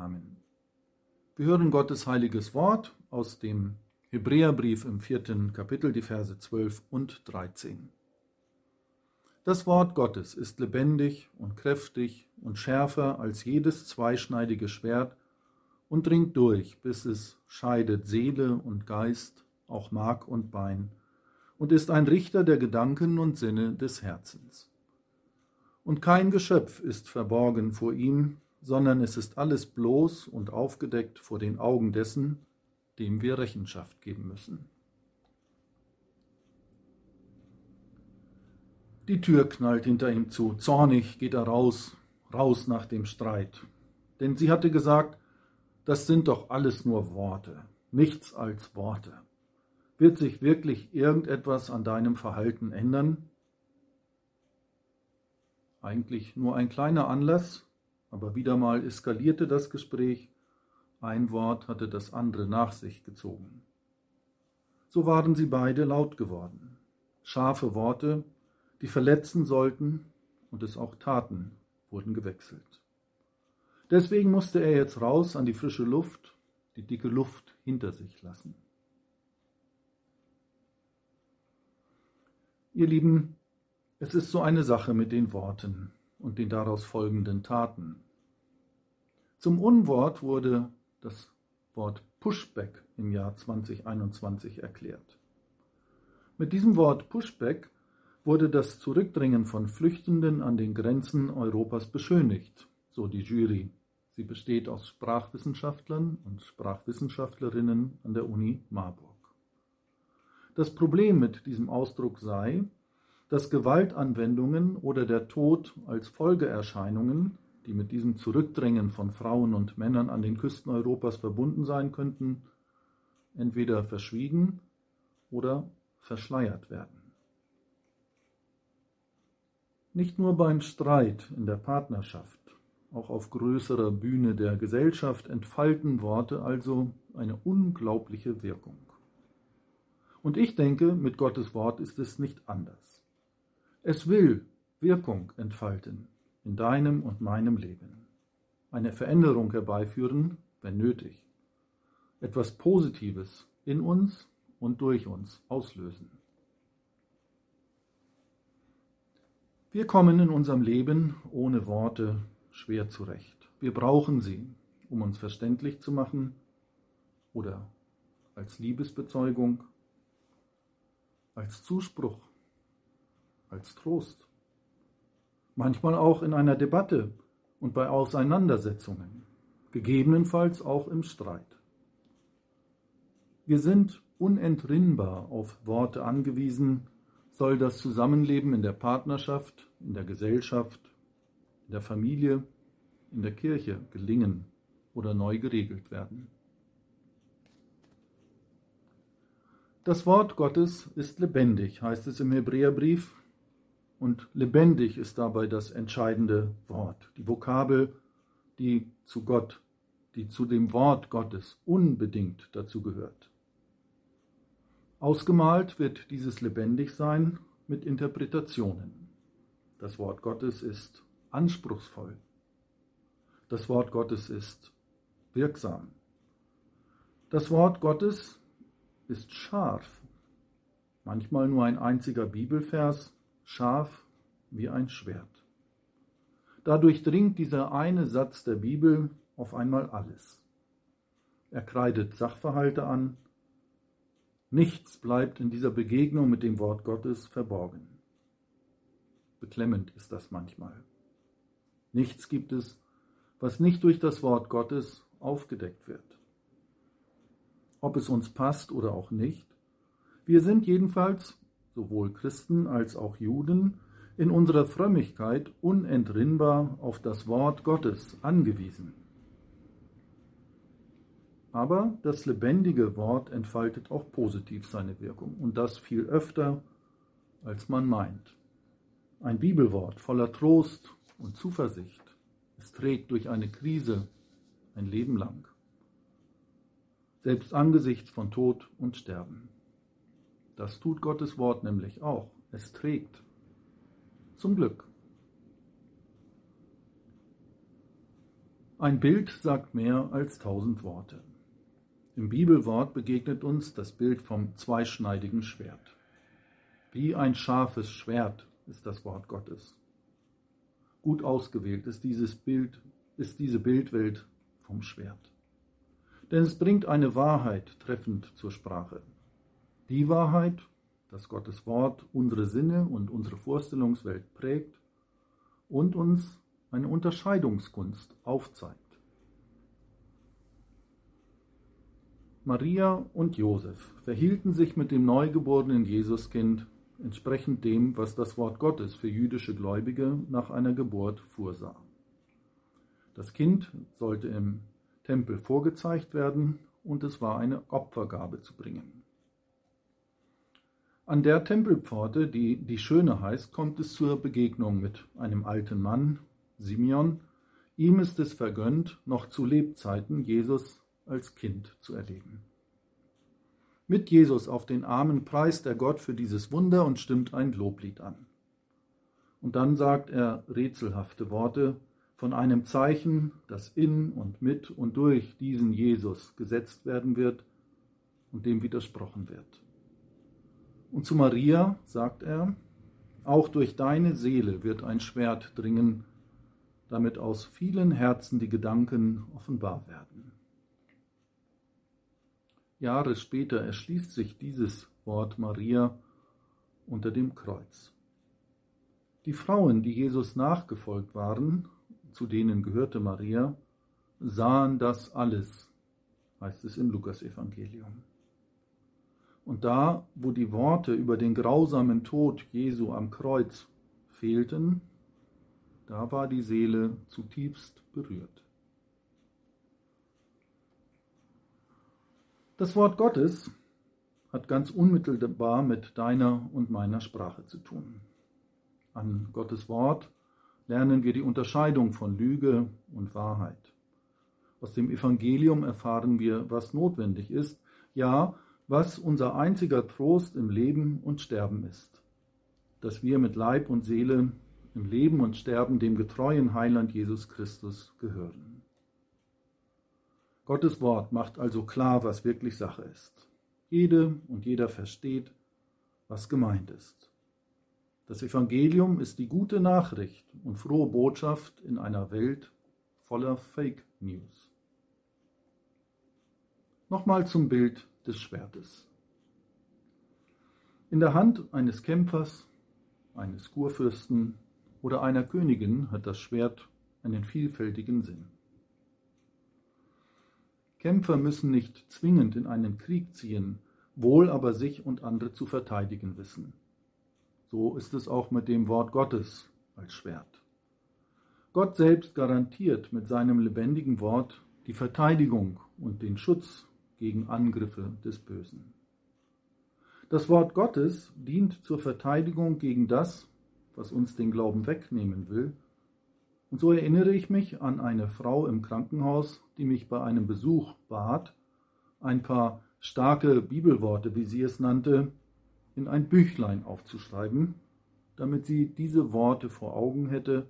Amen. Wir hören Gottes heiliges Wort aus dem Hebräerbrief im vierten Kapitel, die Verse 12 und 13. Das Wort Gottes ist lebendig und kräftig und schärfer als jedes zweischneidige Schwert und dringt durch, bis es scheidet Seele und Geist, auch Mark und Bein, und ist ein Richter der Gedanken und Sinne des Herzens. Und kein Geschöpf ist verborgen vor ihm, sondern es ist alles bloß und aufgedeckt vor den Augen dessen, dem wir Rechenschaft geben müssen. Die Tür knallt hinter ihm zu. Zornig geht er raus, raus nach dem Streit. Denn sie hatte gesagt, das sind doch alles nur Worte, nichts als Worte. Wird sich wirklich irgendetwas an deinem Verhalten ändern? Eigentlich nur ein kleiner Anlass, aber wieder mal eskalierte das Gespräch ein Wort hatte das andere nach sich gezogen. So waren sie beide laut geworden. Scharfe Worte, die verletzen sollten und es auch taten, wurden gewechselt. Deswegen musste er jetzt raus an die frische Luft, die dicke Luft hinter sich lassen. Ihr Lieben, es ist so eine Sache mit den Worten und den daraus folgenden Taten. Zum Unwort wurde das Wort Pushback im Jahr 2021 erklärt. Mit diesem Wort Pushback wurde das Zurückdrängen von Flüchtenden an den Grenzen Europas beschönigt, so die Jury. Sie besteht aus Sprachwissenschaftlern und Sprachwissenschaftlerinnen an der Uni Marburg. Das Problem mit diesem Ausdruck sei, dass Gewaltanwendungen oder der Tod als Folgeerscheinungen die mit diesem Zurückdrängen von Frauen und Männern an den Küsten Europas verbunden sein könnten, entweder verschwiegen oder verschleiert werden. Nicht nur beim Streit in der Partnerschaft, auch auf größerer Bühne der Gesellschaft entfalten Worte also eine unglaubliche Wirkung. Und ich denke, mit Gottes Wort ist es nicht anders. Es will Wirkung entfalten, in deinem und meinem Leben. Eine Veränderung herbeiführen, wenn nötig. Etwas Positives in uns und durch uns auslösen. Wir kommen in unserem Leben ohne Worte schwer zurecht. Wir brauchen sie, um uns verständlich zu machen oder als Liebesbezeugung, als Zuspruch, als Trost manchmal auch in einer Debatte und bei Auseinandersetzungen, gegebenenfalls auch im Streit. Wir sind unentrinnbar auf Worte angewiesen, soll das Zusammenleben in der Partnerschaft, in der Gesellschaft, in der Familie, in der Kirche gelingen oder neu geregelt werden. Das Wort Gottes ist lebendig, heißt es im Hebräerbrief und lebendig ist dabei das entscheidende Wort, die Vokabel, die zu Gott, die zu dem Wort Gottes unbedingt dazu gehört. Ausgemalt wird dieses Lebendigsein mit Interpretationen. Das Wort Gottes ist anspruchsvoll. Das Wort Gottes ist wirksam. Das Wort Gottes ist scharf. Manchmal nur ein einziger Bibelvers, scharf wie ein Schwert. Dadurch dringt dieser eine Satz der Bibel auf einmal alles. Er kreidet Sachverhalte an. Nichts bleibt in dieser Begegnung mit dem Wort Gottes verborgen. Beklemmend ist das manchmal. Nichts gibt es, was nicht durch das Wort Gottes aufgedeckt wird. Ob es uns passt oder auch nicht, wir sind jedenfalls sowohl Christen als auch Juden, in unserer Frömmigkeit unentrinnbar auf das Wort Gottes angewiesen. Aber das lebendige Wort entfaltet auch positiv seine Wirkung und das viel öfter, als man meint. Ein Bibelwort voller Trost und Zuversicht. Es trägt durch eine Krise ein Leben lang. Selbst angesichts von Tod und Sterben. Das tut Gottes Wort nämlich auch. Es trägt. Zum Glück. Ein Bild sagt mehr als tausend Worte. Im Bibelwort begegnet uns das Bild vom zweischneidigen Schwert. Wie ein scharfes Schwert ist das Wort Gottes. Gut ausgewählt ist dieses Bild, ist diese Bildwelt vom Schwert. Denn es bringt eine Wahrheit treffend zur Sprache. Die Wahrheit, dass Gottes Wort unsere Sinne und unsere Vorstellungswelt prägt und uns eine Unterscheidungskunst aufzeigt. Maria und Josef verhielten sich mit dem neugeborenen Jesuskind entsprechend dem, was das Wort Gottes für jüdische Gläubige nach einer Geburt vorsah. Das Kind sollte im Tempel vorgezeigt werden und es war eine Opfergabe zu bringen. An der Tempelpforte, die die Schöne heißt, kommt es zur Begegnung mit einem alten Mann, Simeon. Ihm ist es vergönnt, noch zu Lebzeiten Jesus als Kind zu erleben. Mit Jesus auf den Armen preist er Gott für dieses Wunder und stimmt ein Loblied an. Und dann sagt er rätselhafte Worte von einem Zeichen, das in und mit und durch diesen Jesus gesetzt werden wird und dem widersprochen wird. Und zu Maria sagt er, auch durch deine Seele wird ein Schwert dringen, damit aus vielen Herzen die Gedanken offenbar werden. Jahre später erschließt sich dieses Wort Maria unter dem Kreuz. Die Frauen, die Jesus nachgefolgt waren, zu denen gehörte Maria, sahen das alles, heißt es im Lukasevangelium. Und da, wo die Worte über den grausamen Tod Jesu am Kreuz fehlten, da war die Seele zutiefst berührt. Das Wort Gottes hat ganz unmittelbar mit deiner und meiner Sprache zu tun. An Gottes Wort lernen wir die Unterscheidung von Lüge und Wahrheit. Aus dem Evangelium erfahren wir, was notwendig ist, ja, was unser einziger Trost im Leben und Sterben ist, dass wir mit Leib und Seele im Leben und Sterben dem getreuen Heiland Jesus Christus gehören. Gottes Wort macht also klar, was wirklich Sache ist. Jede und jeder versteht, was gemeint ist. Das Evangelium ist die gute Nachricht und frohe Botschaft in einer Welt voller Fake News. Nochmal zum Bild des Schwertes. In der Hand eines Kämpfers, eines Kurfürsten oder einer Königin hat das Schwert einen vielfältigen Sinn. Kämpfer müssen nicht zwingend in einen Krieg ziehen, wohl aber sich und andere zu verteidigen wissen. So ist es auch mit dem Wort Gottes als Schwert. Gott selbst garantiert mit seinem lebendigen Wort die Verteidigung und den Schutz gegen Angriffe des Bösen. Das Wort Gottes dient zur Verteidigung gegen das, was uns den Glauben wegnehmen will und so erinnere ich mich an eine Frau im Krankenhaus, die mich bei einem Besuch bat, ein paar starke Bibelworte, wie sie es nannte, in ein Büchlein aufzuschreiben, damit sie diese Worte vor Augen hätte,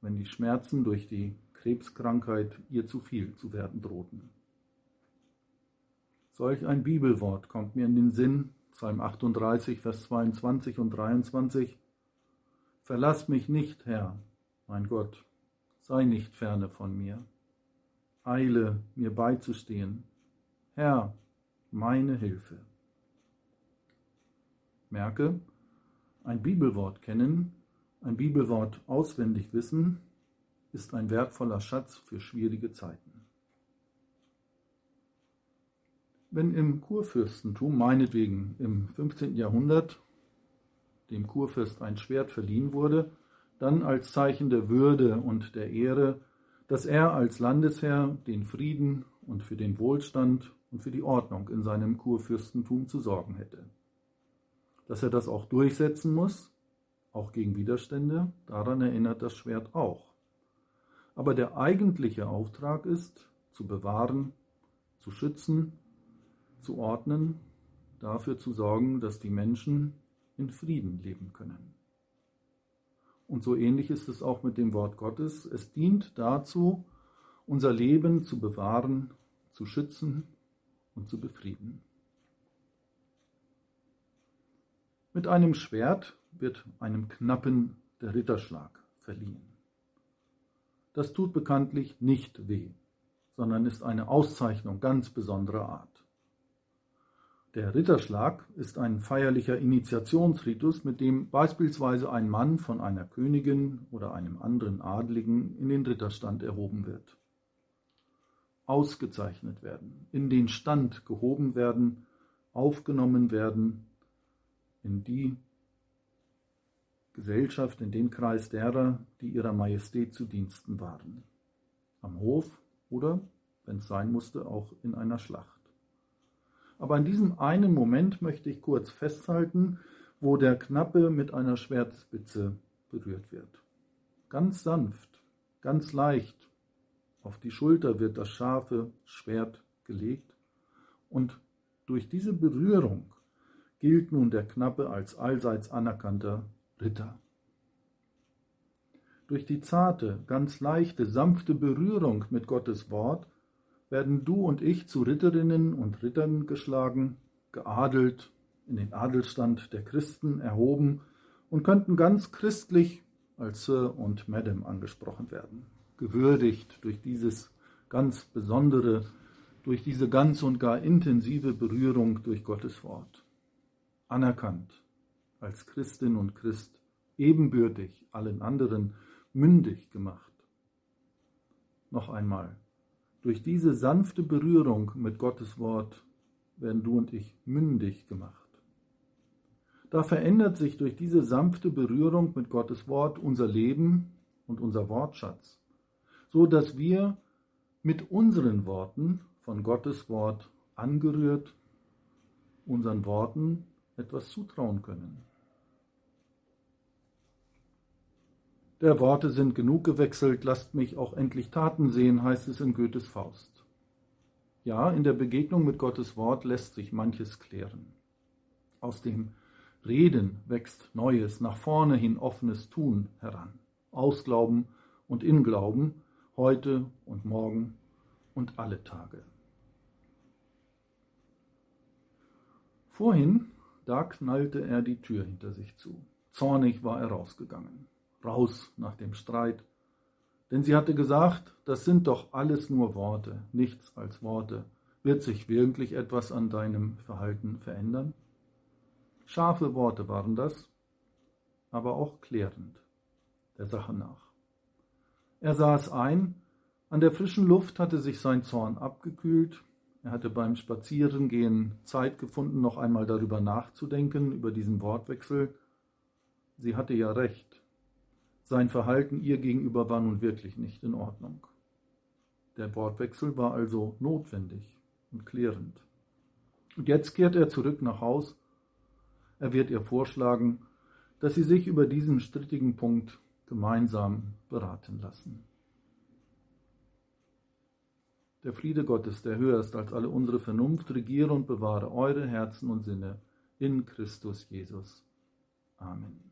wenn die Schmerzen durch die Krebskrankheit ihr zu viel zu werden drohten. Solch ein Bibelwort kommt mir in den Sinn, Psalm 38, Vers 22 und 23. Verlass mich nicht, Herr, mein Gott, sei nicht ferne von mir. Eile, mir beizustehen. Herr, meine Hilfe. Merke, ein Bibelwort kennen, ein Bibelwort auswendig wissen, ist ein wertvoller Schatz für schwierige Zeiten. Wenn im Kurfürstentum, meinetwegen im 15. Jahrhundert, dem Kurfürst ein Schwert verliehen wurde, dann als Zeichen der Würde und der Ehre, dass er als Landesherr den Frieden und für den Wohlstand und für die Ordnung in seinem Kurfürstentum zu sorgen hätte. Dass er das auch durchsetzen muss, auch gegen Widerstände, daran erinnert das Schwert auch. Aber der eigentliche Auftrag ist, zu bewahren, zu schützen, zu ordnen, dafür zu sorgen, dass die Menschen in Frieden leben können. Und so ähnlich ist es auch mit dem Wort Gottes. Es dient dazu, unser Leben zu bewahren, zu schützen und zu befrieden. Mit einem Schwert wird einem Knappen der Ritterschlag verliehen. Das tut bekanntlich nicht weh, sondern ist eine Auszeichnung ganz besonderer Art. Der Ritterschlag ist ein feierlicher Initiationsritus, mit dem beispielsweise ein Mann von einer Königin oder einem anderen Adligen in den Ritterstand erhoben wird. Ausgezeichnet werden, in den Stand gehoben werden, aufgenommen werden, in die Gesellschaft, in den Kreis derer, die ihrer Majestät zu Diensten waren. Am Hof oder, wenn es sein musste, auch in einer Schlacht. Aber in diesem einen Moment möchte ich kurz festhalten, wo der Knappe mit einer Schwertspitze berührt wird. Ganz sanft, ganz leicht. Auf die Schulter wird das scharfe Schwert gelegt und durch diese Berührung gilt nun der Knappe als allseits anerkannter Ritter. Durch die zarte, ganz leichte, sanfte Berührung mit Gottes Wort werden du und ich zu Ritterinnen und Rittern geschlagen, geadelt, in den Adelstand der Christen erhoben und könnten ganz christlich als Sir und Madam angesprochen werden, gewürdigt durch dieses ganz besondere, durch diese ganz und gar intensive Berührung durch Gottes Wort. Anerkannt als Christin und Christ, ebenbürtig allen anderen, mündig gemacht. Noch einmal, durch diese sanfte Berührung mit Gottes Wort werden du und ich mündig gemacht. Da verändert sich durch diese sanfte Berührung mit Gottes Wort unser Leben und unser Wortschatz, so dass wir mit unseren Worten von Gottes Wort angerührt unseren Worten etwas zutrauen können. Der Worte sind genug gewechselt, lasst mich auch endlich Taten sehen, heißt es in Goethes Faust. Ja, in der Begegnung mit Gottes Wort lässt sich manches klären. Aus dem Reden wächst Neues, nach vorne hin offenes Tun heran. Ausglauben und Inglauben, heute und morgen und alle Tage. Vorhin, da knallte er die Tür hinter sich zu. Zornig war er rausgegangen raus nach dem Streit. Denn sie hatte gesagt, das sind doch alles nur Worte, nichts als Worte. Wird sich wirklich etwas an deinem Verhalten verändern? Scharfe Worte waren das, aber auch klärend der Sache nach. Er es ein, an der frischen Luft hatte sich sein Zorn abgekühlt, er hatte beim Spazierengehen Zeit gefunden, noch einmal darüber nachzudenken, über diesen Wortwechsel. Sie hatte ja recht, sein Verhalten ihr gegenüber war nun wirklich nicht in Ordnung. Der Wortwechsel war also notwendig und klärend. Und jetzt kehrt er zurück nach Haus. Er wird ihr vorschlagen, dass sie sich über diesen strittigen Punkt gemeinsam beraten lassen. Der Friede Gottes, der höher ist als alle unsere Vernunft, regiere und bewahre eure Herzen und Sinne in Christus Jesus. Amen.